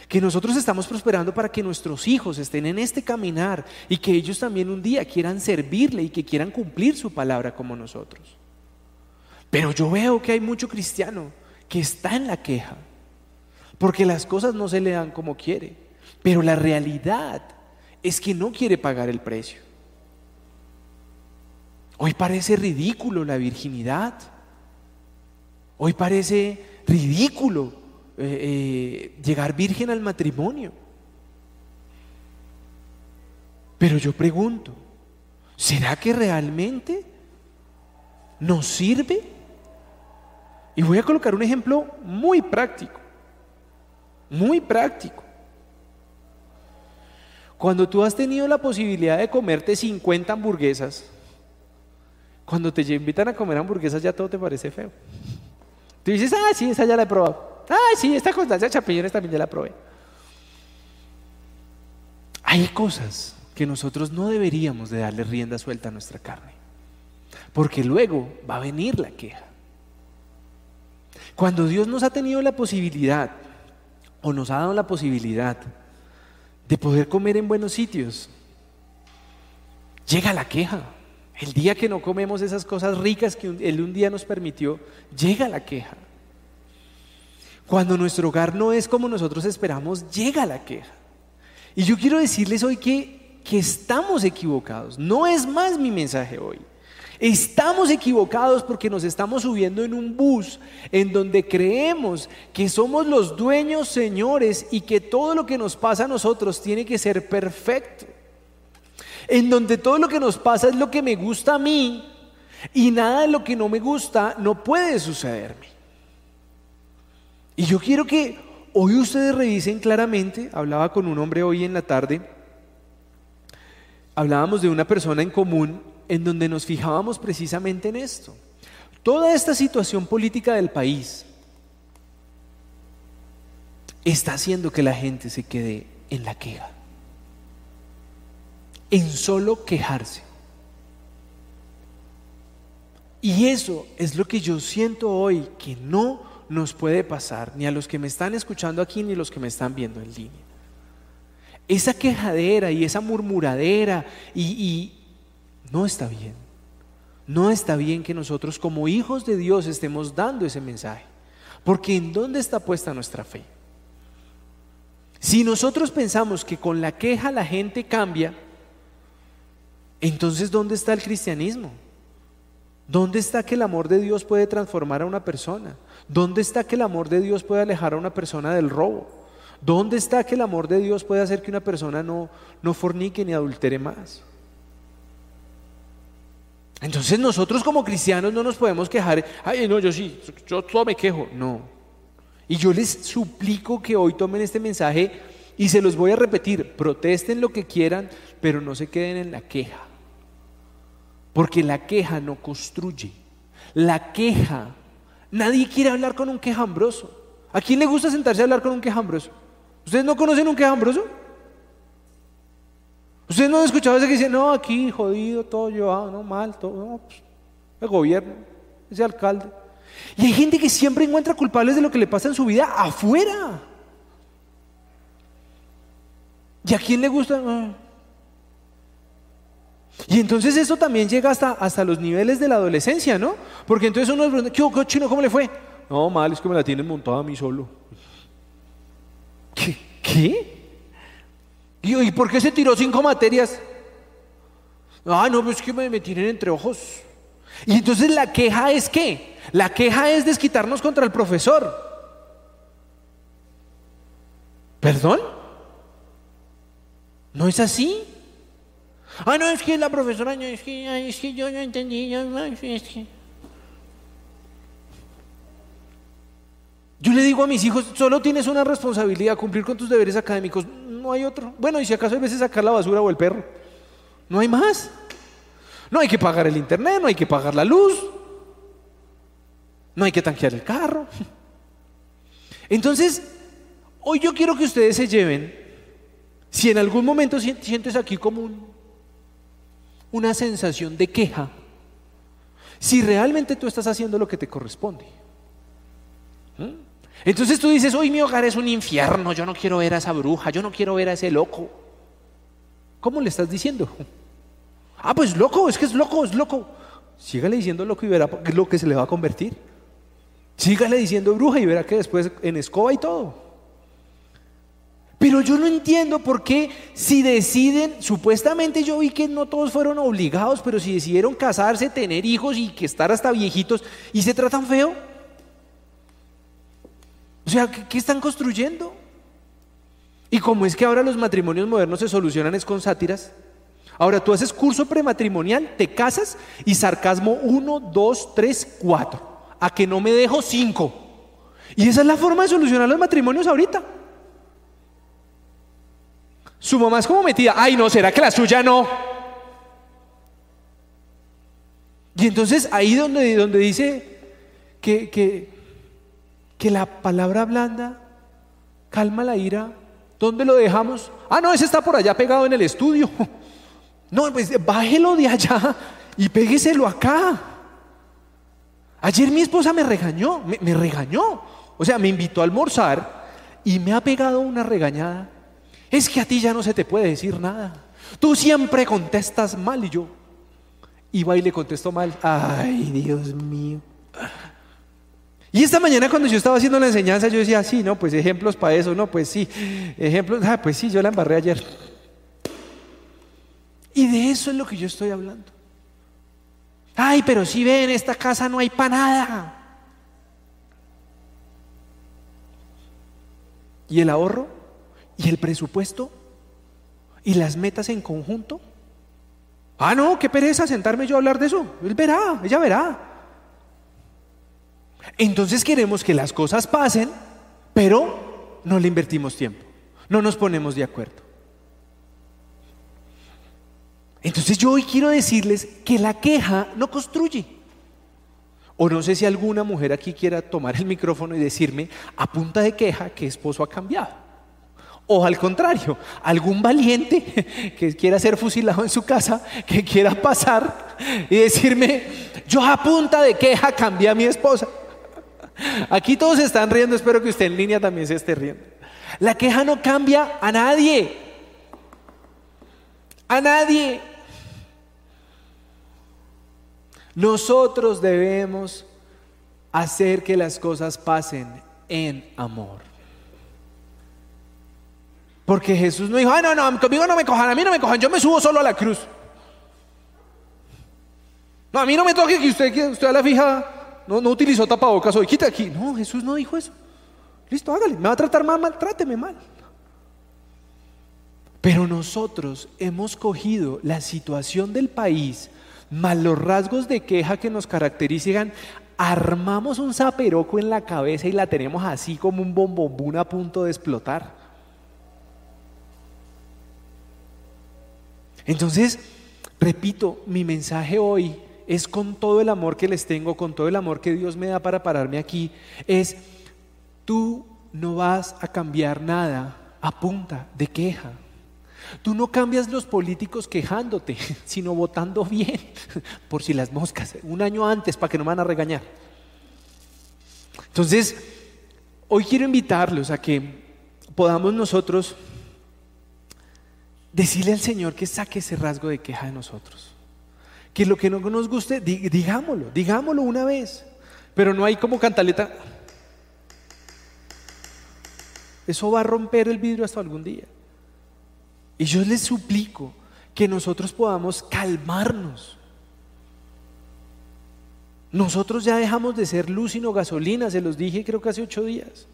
que nosotros estamos prosperando para que nuestros hijos estén en este caminar y que ellos también un día quieran servirle y que quieran cumplir su palabra como nosotros. Pero yo veo que hay mucho cristiano que está en la queja porque las cosas no se le dan como quiere. Pero la realidad es que no quiere pagar el precio. Hoy parece ridículo la virginidad. Hoy parece ridículo eh, eh, llegar virgen al matrimonio. Pero yo pregunto, ¿será que realmente nos sirve? Y voy a colocar un ejemplo muy práctico. Muy práctico. Cuando tú has tenido la posibilidad de comerte 50 hamburguesas, cuando te invitan a comer hamburguesas ya todo te parece feo. Tú dices, ah, sí, esa ya la he probado. Ah, sí, esta constancia champiñones también ya la probé. hay cosas que nosotros no deberíamos de darle rienda suelta a nuestra carne, porque luego va a venir la queja. Cuando Dios nos ha tenido la posibilidad o nos ha dado la posibilidad de poder comer en buenos sitios, llega la queja. El día que no comemos esas cosas ricas que Él un día nos permitió, llega la queja. Cuando nuestro hogar no es como nosotros esperamos, llega la queja. Y yo quiero decirles hoy que, que estamos equivocados. No es más mi mensaje hoy. Estamos equivocados porque nos estamos subiendo en un bus en donde creemos que somos los dueños señores y que todo lo que nos pasa a nosotros tiene que ser perfecto. En donde todo lo que nos pasa es lo que me gusta a mí y nada de lo que no me gusta no puede sucederme. Y yo quiero que hoy ustedes revisen claramente, hablaba con un hombre hoy en la tarde, hablábamos de una persona en común en donde nos fijábamos precisamente en esto. Toda esta situación política del país está haciendo que la gente se quede en la queja, en solo quejarse. Y eso es lo que yo siento hoy que no nos puede pasar, ni a los que me están escuchando aquí, ni a los que me están viendo en línea. Esa quejadera y esa murmuradera y, y no está bien. No está bien que nosotros como hijos de Dios estemos dando ese mensaje. Porque ¿en dónde está puesta nuestra fe? Si nosotros pensamos que con la queja la gente cambia, entonces ¿dónde está el cristianismo? ¿Dónde está que el amor de Dios puede transformar a una persona? ¿Dónde está que el amor de Dios puede alejar a una persona del robo? ¿Dónde está que el amor de Dios puede hacer que una persona no, no fornique ni adultere más? Entonces nosotros como cristianos no nos podemos quejar, ay no, yo sí, yo todo me quejo, no. Y yo les suplico que hoy tomen este mensaje y se los voy a repetir, protesten lo que quieran, pero no se queden en la queja. Porque la queja no construye. La queja, nadie quiere hablar con un quejambroso. ¿A quién le gusta sentarse a hablar con un quejambroso? ¿Ustedes no conocen un quejambroso? ¿Ustedes no han escuchado ese que dice, no, aquí jodido, todo llevado, no mal, todo, no, pues, el gobierno, ese alcalde? Y hay gente que siempre encuentra culpables de lo que le pasa en su vida afuera. ¿Y a quién le gusta? Ah. Y entonces eso también llega hasta, hasta los niveles de la adolescencia, ¿no? Porque entonces uno pregunta, ¿qué chino? ¿Cómo le fue? No, mal, es que me la tienen montada a mí solo. ¿Qué? ¿Qué? ¿Y, por qué se tiró cinco materias? Ah, no, pues es que me, me tienen entre ojos. Y entonces la queja es qué? La queja es desquitarnos contra el profesor. ¿Perdón? ¿No es así? Ah, no, es que la profesora, es que, es que yo no entendí, es que... Yo le digo a mis hijos, solo tienes una responsabilidad, cumplir con tus deberes académicos no hay otro. Bueno, y si acaso hay veces sacar la basura o el perro, no hay más. No hay que pagar el internet, no hay que pagar la luz, no hay que tanquear el carro. *laughs* Entonces, hoy yo quiero que ustedes se lleven, si en algún momento sientes aquí como una sensación de queja, si realmente tú estás haciendo lo que te corresponde. ¿Mm? Entonces tú dices, hoy mi hogar es un infierno, yo no quiero ver a esa bruja, yo no quiero ver a ese loco. ¿Cómo le estás diciendo? *laughs* Ah, pues loco, es que es loco, es loco. Sígale diciendo loco y verá lo que se le va a convertir. Sígale diciendo bruja y verá que después en escoba y todo. Pero yo no entiendo por qué si deciden, supuestamente yo vi que no todos fueron obligados, pero si decidieron casarse, tener hijos y que estar hasta viejitos y se tratan feo. O sea, ¿qué, están construyendo? Y como es que ahora los matrimonios modernos se solucionan es con sátiras. Ahora tú haces curso prematrimonial, te casas y sarcasmo 1, 2, 3, 4. A que no me dejo 5. Y esa es la forma de solucionar los matrimonios ahorita. Su mamá es como metida, ay no, ¿será que la suya no? Y entonces ahí donde, donde dice que, que que la palabra blanda calma la ira, ¿Dónde lo dejamos? Ah, no, ese está por allá pegado en el estudio. *laughs* No, pues bájelo de allá y pégueselo acá. Ayer mi esposa me regañó, me, regañó. O sea, me invitó a almorzar y me ha pegado una regañada. Es que a ti ya no se te puede decir nada. Tú siempre contestas mal y yo. Iba y le contesto mal. Ay, Dios mío. Y esta mañana cuando yo estaba haciendo la enseñanza, yo decía, sí, no, pues ejemplos para eso, no, pues sí, ejemplos, ah, pues sí, yo la embarré ayer. Y de eso es lo que yo estoy hablando. Ay, pero si ven, en esta casa no hay para nada. ¿Y el ahorro? ¿Y el presupuesto? ¿Y las metas en conjunto? Ah, no, qué pereza sentarme yo a hablar de eso. Él verá, ella verá. Entonces queremos que las cosas pasen, pero no le invertimos tiempo, no nos ponemos de acuerdo. Entonces yo hoy quiero decirles que la queja no construye. O no sé si alguna mujer aquí quiera tomar el micrófono y decirme a punta de queja que esposo ha cambiado. O al contrario, algún valiente *laughs* que quiera ser fusilado en su casa, que quiera pasar y decirme, yo a punta de queja cambié a mi esposa. Aquí todos están riendo, espero que usted en línea también se esté riendo. La queja no cambia a nadie. A nadie. Nosotros debemos hacer que las cosas pasen en amor. Porque Jesús no dijo, ah, no, no, conmigo no me cojan, a mí no me cojan, yo me subo solo a la cruz. No, a mí no me toque que usted, usted a la fija no, no utilizó tapabocas hoy, quita aquí. No, Jesús no dijo eso. Listo, hágale. Me va a tratar mal, mal, tráteme mal. Pero nosotros hemos cogido la situación del país, más los rasgos de queja que nos caracterizan, armamos un zaperoco en la cabeza y la tenemos así como un bombombún a punto de explotar. Entonces, repito, mi mensaje hoy es con todo el amor que les tengo, con todo el amor que Dios me da para pararme aquí, es tú no vas a cambiar nada a punta de queja. Tú no cambias los políticos quejándote, *laughs* sino votando bien, *laughs* por si las moscas, un año antes para que no me van a regañar. Entonces, hoy quiero invitarlos a que podamos nosotros decirle al Señor que saque ese rasgo de queja de nosotros que lo que no nos guste, digámoslo, digámoslo una vez. Pero no hay como cantaleta. Eso va a romper el vidrio hasta algún día. Y yo les suplico que nosotros podamos calmarnos. Nosotros ya dejamos de ser luz y no gasolina, se los dije creo que hace ocho días.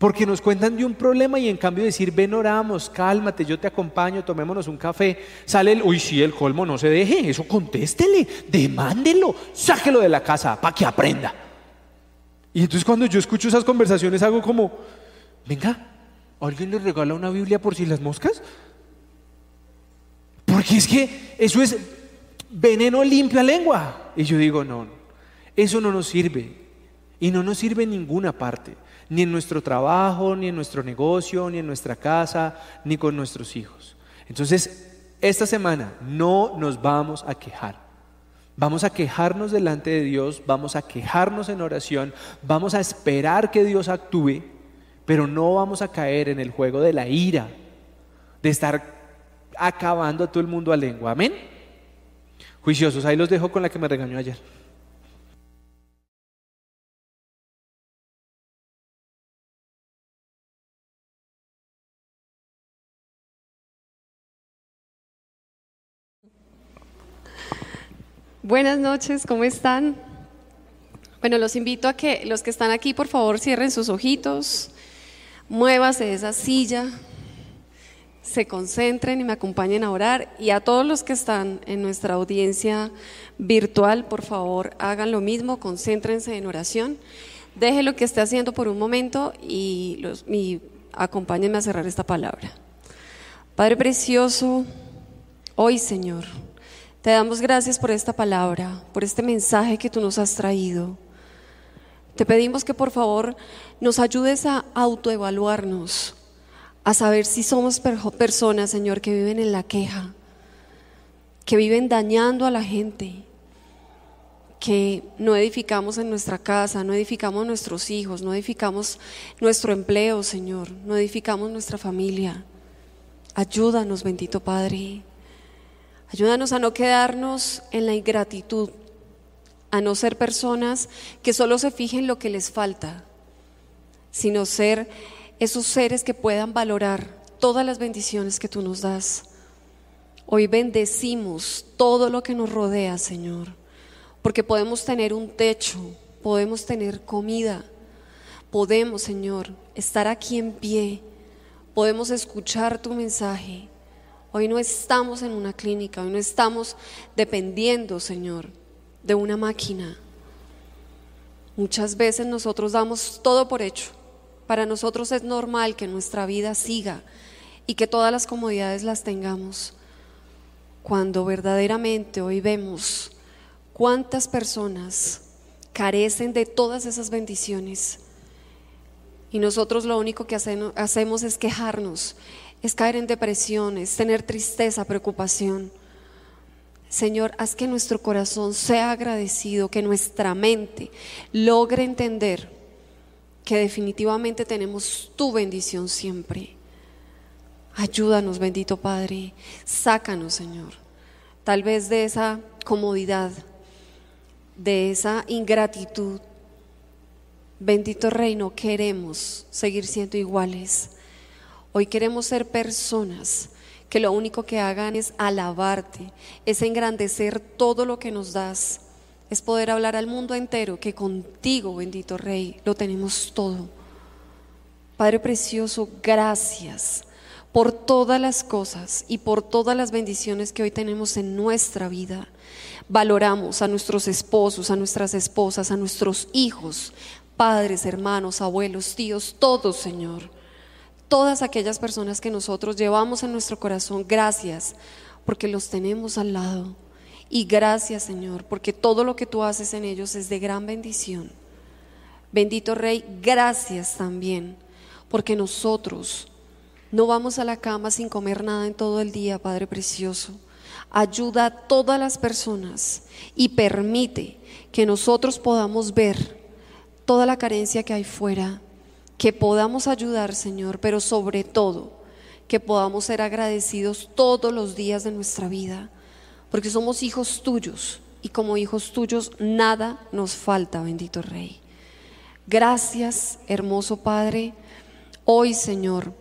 Porque nos cuentan de un problema y en cambio decir, ven, oramos, cálmate, yo te acompaño, tomémonos un café. Sale el, uy, sí, el colmo, no se deje, eso contéstele, demándelo, sáquelo de la casa para que aprenda. Y entonces cuando yo escucho esas conversaciones hago como, venga, ¿alguien le regala una Biblia por si las moscas? Porque es que eso es veneno limpia lengua. Y yo digo, no, eso no nos sirve. Y no nos sirve en ninguna parte ni en nuestro trabajo, ni en nuestro negocio, ni en nuestra casa, ni con nuestros hijos. Entonces, esta semana no nos vamos a quejar. Vamos a quejarnos delante de Dios, vamos a quejarnos en oración, vamos a esperar que Dios actúe, pero no vamos a caer en el juego de la ira, de estar acabando a todo el mundo a lengua. Amén. Juiciosos, ahí los dejo con la que me regañó ayer. Buenas noches, ¿cómo están? Bueno, los invito a que los que están aquí, por favor, cierren sus ojitos, muévase de esa silla, se concentren y me acompañen a orar. Y a todos los que están en nuestra audiencia virtual, por favor, hagan lo mismo, concéntrense en oración. Deje lo que esté haciendo por un momento y, los, y acompáñenme a cerrar esta palabra. Padre precioso, hoy, Señor, te damos gracias por esta palabra, por este mensaje que tú nos has traído. Te pedimos que por favor nos ayudes a autoevaluarnos, a saber si somos personas, Señor, que viven en la queja, que viven dañando a la gente, que no edificamos en nuestra casa, no edificamos nuestros hijos, no edificamos nuestro empleo, Señor, no edificamos nuestra familia. Ayúdanos, bendito Padre. Ayúdanos a no quedarnos en la ingratitud, a no ser personas que solo se fijen lo que les falta, sino ser esos seres que puedan valorar todas las bendiciones que tú nos das. Hoy bendecimos todo lo que nos rodea, Señor, porque podemos tener un techo, podemos tener comida, podemos, Señor, estar aquí en pie, podemos escuchar tu mensaje. Hoy no estamos en una clínica, hoy no estamos dependiendo, Señor, de una máquina. Muchas veces nosotros damos todo por hecho para nosotros es normal que nuestra vida siga y que todas las comodidades las tengamos. Cuando verdaderamente hoy vemos cuántas personas carecen de todas esas bendiciones y nosotros lo único que hacemos es quejarnos, es caer en depresión, es tener tristeza, preocupación. Señor, haz que nuestro corazón sea agradecido, que nuestra mente logre entender que definitivamente tenemos tu bendición siempre. Ayúdanos, bendito Padre. Sácanos, Señor. Tal vez de esa comodidad, de esa ingratitud. Bendito Reino, queremos seguir siendo iguales. Hoy queremos ser personas que lo único que hagan es alabarte, es engrandecer todo lo que nos das es poder hablar al mundo entero que contigo, bendito Rey, lo tenemos todo. Padre precioso, gracias por todas las cosas y por todas las bendiciones que hoy tenemos en nuestra vida. Valoramos a nuestros esposos, a nuestras esposas, a nuestros hijos, padres, hermanos, abuelos, tíos, todos, Señor. Todas aquellas personas que nosotros llevamos en nuestro corazón, gracias, porque los tenemos al lado. Y gracias Señor, porque todo lo que tú haces en ellos es de gran bendición. Bendito Rey, gracias también, porque nosotros no vamos a la cama sin comer nada en todo el día, Padre Precioso. Ayuda a todas las personas y permite que nosotros podamos ver toda la carencia que hay fuera, que podamos ayudar, Señor, pero sobre todo que podamos ser agradecidos todos los días de nuestra vida porque somos hijos tuyos y como hijos tuyos nada nos falta, bendito Rey. Gracias, hermoso Padre. Hoy, Señor,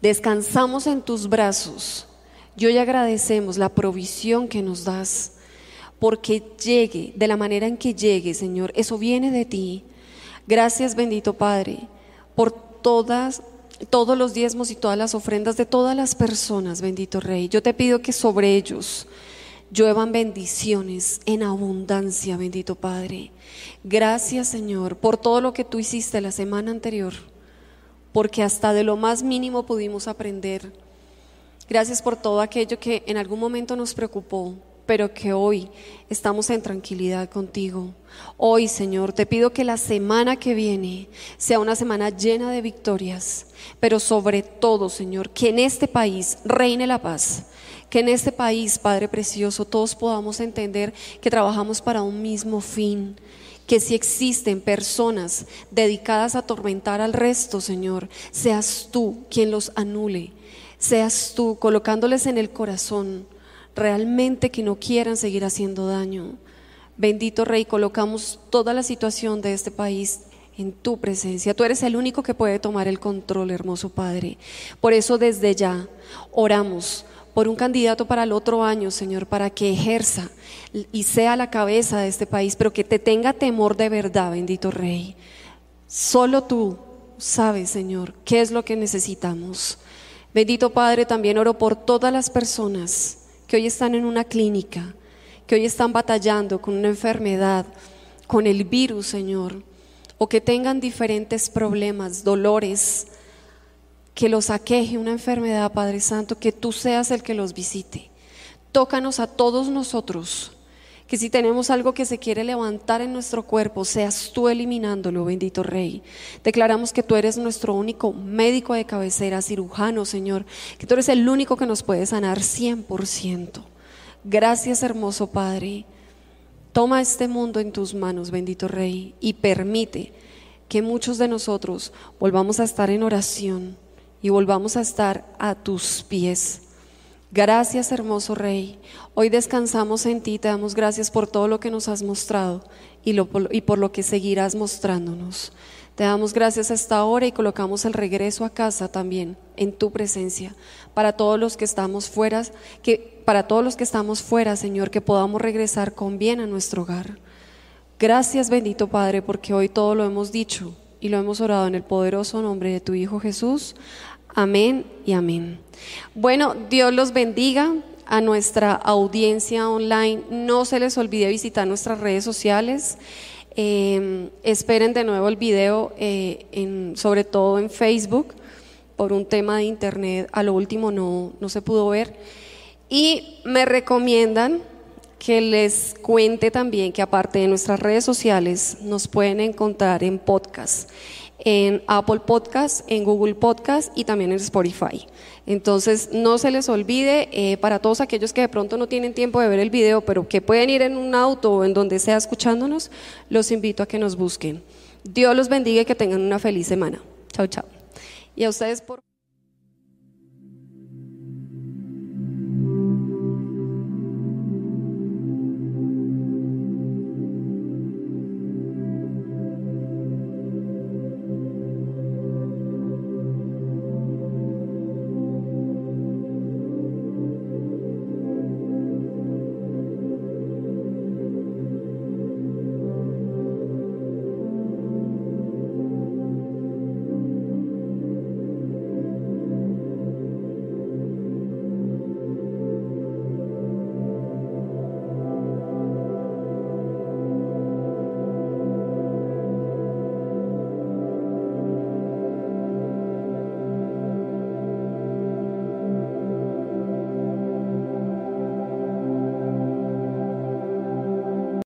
descansamos en tus brazos y hoy agradecemos la provisión que nos das, porque llegue de la manera en que llegue, Señor, eso viene de ti. Gracias, bendito Padre, por todas todos los diezmos y todas las ofrendas de todas las personas, bendito Rey. Yo te pido que sobre ellos lluevan bendiciones en abundancia, bendito Padre. Gracias, Señor, por todo lo que tú hiciste la semana anterior, porque hasta de lo más mínimo pudimos aprender. Gracias por todo aquello que en algún momento nos preocupó, pero que hoy estamos en tranquilidad contigo. Hoy, Señor, te pido que la semana que viene sea una semana llena de victorias, pero sobre todo, Señor, que en este país reine la paz. Que en este país, Padre Precioso, todos podamos entender que trabajamos para un mismo fin, que si existen personas dedicadas a atormentar al resto, Señor, seas tú quien los anule, seas tú colocándoles en el corazón realmente que no quieran seguir haciendo daño. Bendito Rey, colocamos toda la situación de este país en tu presencia. Tú eres el único que puede tomar el control, hermoso Padre. Por eso desde ya oramos por un candidato para el otro año, Señor, para que ejerza y sea la cabeza de este país, pero que te tenga temor de verdad, bendito Rey. Solo tú sabes, Señor, qué es lo que necesitamos. Bendito Padre, también oro por todas las personas que hoy están en una clínica, que hoy están batallando con una enfermedad, con el virus, Señor, o que tengan diferentes problemas, dolores, que los aqueje una enfermedad, Padre Santo, que tú seas el que los visite. Tócanos a todos nosotros, Que si tenemos algo que se quiere levantar en nuestro cuerpo, seas tú eliminándolo, bendito Rey. Declaramos que tú eres nuestro único médico de cabecera, cirujano, Señor. Que tú eres el único que nos puede sanar 100%. Gracias, hermoso Padre. Toma este mundo en tus manos, bendito Rey, y permite que muchos de nosotros volvamos a estar en oración y volvamos a estar a tus pies. Gracias, hermoso Rey. Hoy descansamos en ti, te damos gracias por todo lo que nos has mostrado y, por lo que seguirás mostrándonos. Te damos gracias a esta hora y colocamos el regreso a casa también en tu presencia para todos los que estamos fuera, que para todos los que estamos fuera, Señor, que podamos regresar con bien a nuestro hogar. Gracias, bendito Padre, porque hoy todo lo hemos dicho y lo hemos orado en el poderoso nombre de tu Hijo Jesús. Amén y amén. Bueno, Dios los bendiga a nuestra audiencia online. No se les olvide visitar nuestras redes sociales. Em, esperen de nuevo el video, eh, sobre todo en Facebook, por un tema de internet. A lo último no, no se pudo ver. Y me recomiendan que les cuente también que aparte de nuestras redes sociales, nos pueden encontrar en podcast en Apple Podcast, en Google Podcast y también en Spotify. Entonces, no se les olvide, eh, para todos aquellos que de pronto no tienen tiempo de ver el video, pero que pueden ir en un auto o en donde sea escuchándonos, los invito a que nos busquen. Dios los bendiga y que tengan una feliz semana. Chao, chao. Y a ustedes por...